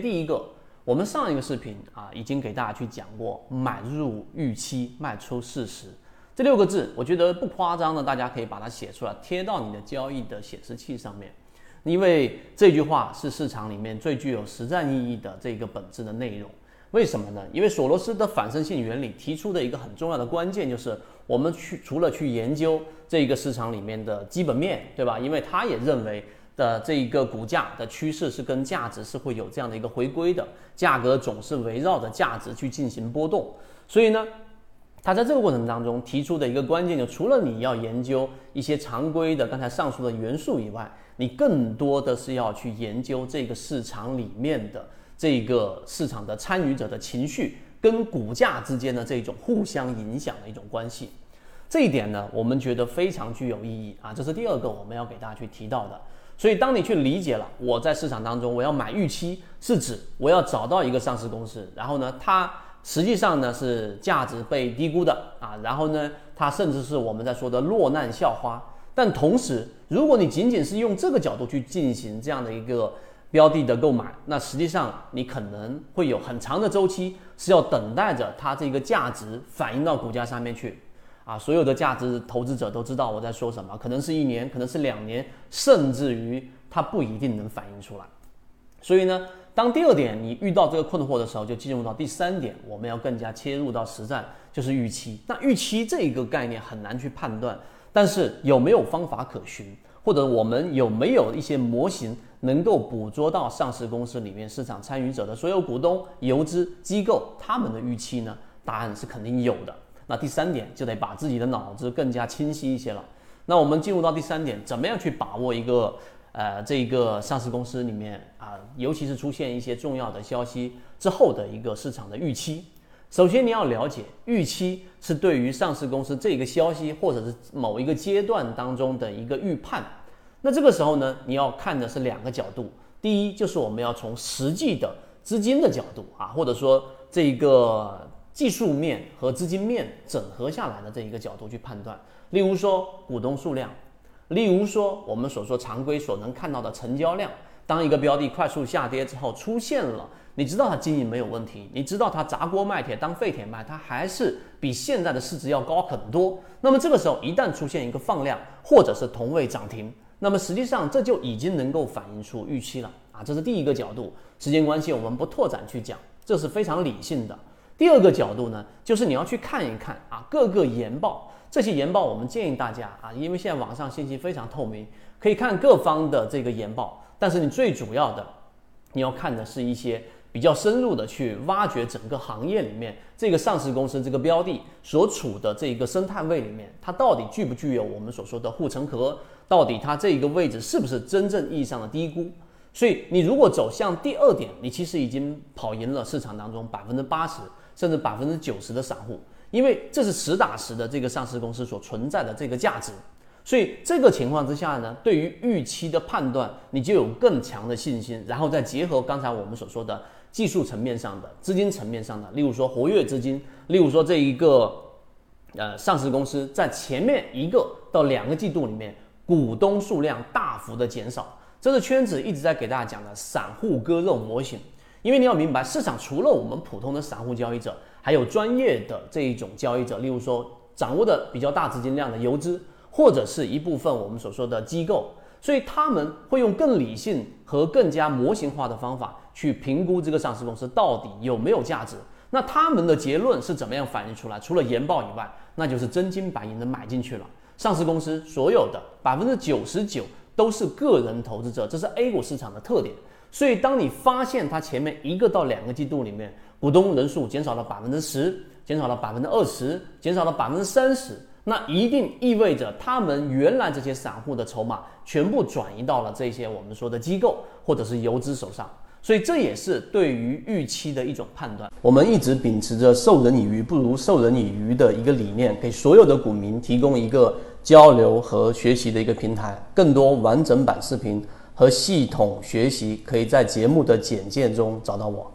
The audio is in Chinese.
第一个，我们上一个视频啊，已经给大家去讲过买入预期，卖出事实这六个字，我觉得不夸张的，大家可以把它写出来，贴到你的交易的显示器上面，因为这句话是市场里面最具有实战意义的这个本质的内容。为什么呢？因为索罗斯的反身性原理提出的一个很重要的关键就是，我们去除了去研究这个市场里面的基本面对吧？因为他也认为。的这一个股价的趋势是跟价值是会有这样的一个回归的，价格总是围绕着价值去进行波动，所以呢，他在这个过程当中提出的一个关键就除了你要研究一些常规的刚才上述的元素以外，你更多的是要去研究这个市场里面的这个市场的参与者的情绪跟股价之间的这种互相影响的一种关系，这一点呢，我们觉得非常具有意义啊，这是第二个我们要给大家去提到的。所以，当你去理解了我在市场当中我要买预期，是指我要找到一个上市公司，然后呢，它实际上呢是价值被低估的啊，然后呢，它甚至是我们在说的落难校花。但同时，如果你仅仅是用这个角度去进行这样的一个标的的购买，那实际上你可能会有很长的周期是要等待着它这个价值反映到股价上面去。啊，所有的价值投资者都知道我在说什么，可能是一年，可能是两年，甚至于它不一定能反映出来。所以呢，当第二点你遇到这个困惑的时候，就进入到第三点，我们要更加切入到实战，就是预期。那预期这一个概念很难去判断，但是有没有方法可循，或者我们有没有一些模型能够捕捉到上市公司里面市场参与者的所有股东、游资机构他们的预期呢？答案是肯定有的。那第三点就得把自己的脑子更加清晰一些了。那我们进入到第三点，怎么样去把握一个呃这一个上市公司里面啊，尤其是出现一些重要的消息之后的一个市场的预期。首先你要了解，预期是对于上市公司这个消息或者是某一个阶段当中的一个预判。那这个时候呢，你要看的是两个角度。第一就是我们要从实际的资金的角度啊，或者说这个。技术面和资金面整合下来的这一个角度去判断，例如说股东数量，例如说我们所说常规所能看到的成交量。当一个标的快速下跌之后，出现了，你知道它经营没有问题，你知道它砸锅卖铁当废铁卖，它还是比现在的市值要高很多。那么这个时候一旦出现一个放量或者是同位涨停，那么实际上这就已经能够反映出预期了啊，这是第一个角度。时间关系，我们不拓展去讲，这是非常理性的。第二个角度呢，就是你要去看一看啊，各个研报，这些研报我们建议大家啊，因为现在网上信息非常透明，可以看各方的这个研报。但是你最主要的，你要看的是一些比较深入的去挖掘整个行业里面这个上市公司这个标的所处的这一个生态位里面，它到底具不具有我们所说的护城河？到底它这一个位置是不是真正意义上的低估？所以你如果走向第二点，你其实已经跑赢了市场当中百分之八十。甚至百分之九十的散户，因为这是实打实的这个上市公司所存在的这个价值，所以这个情况之下呢，对于预期的判断，你就有更强的信心，然后再结合刚才我们所说的技术层面上的、资金层面上的，例如说活跃资金，例如说这一个呃上市公司在前面一个到两个季度里面，股东数量大幅的减少，这是圈子一直在给大家讲的散户割肉模型。因为你要明白，市场除了我们普通的散户交易者，还有专业的这一种交易者，例如说掌握的比较大资金量的游资，或者是一部分我们所说的机构，所以他们会用更理性和更加模型化的方法去评估这个上市公司到底有没有价值。那他们的结论是怎么样反映出来？除了研报以外，那就是真金白银的买进去了。上市公司所有的百分之九十九都是个人投资者，这是 A 股市场的特点。所以，当你发现它前面一个到两个季度里面股东人数减少了百分之十，减少了百分之二十，减少了百分之三十，那一定意味着他们原来这些散户的筹码全部转移到了这些我们说的机构或者是游资手上。所以，这也是对于预期的一种判断。我们一直秉持着授人以鱼不如授人以渔的一个理念，给所有的股民提供一个交流和学习的一个平台。更多完整版视频。和系统学习，可以在节目的简介中找到我。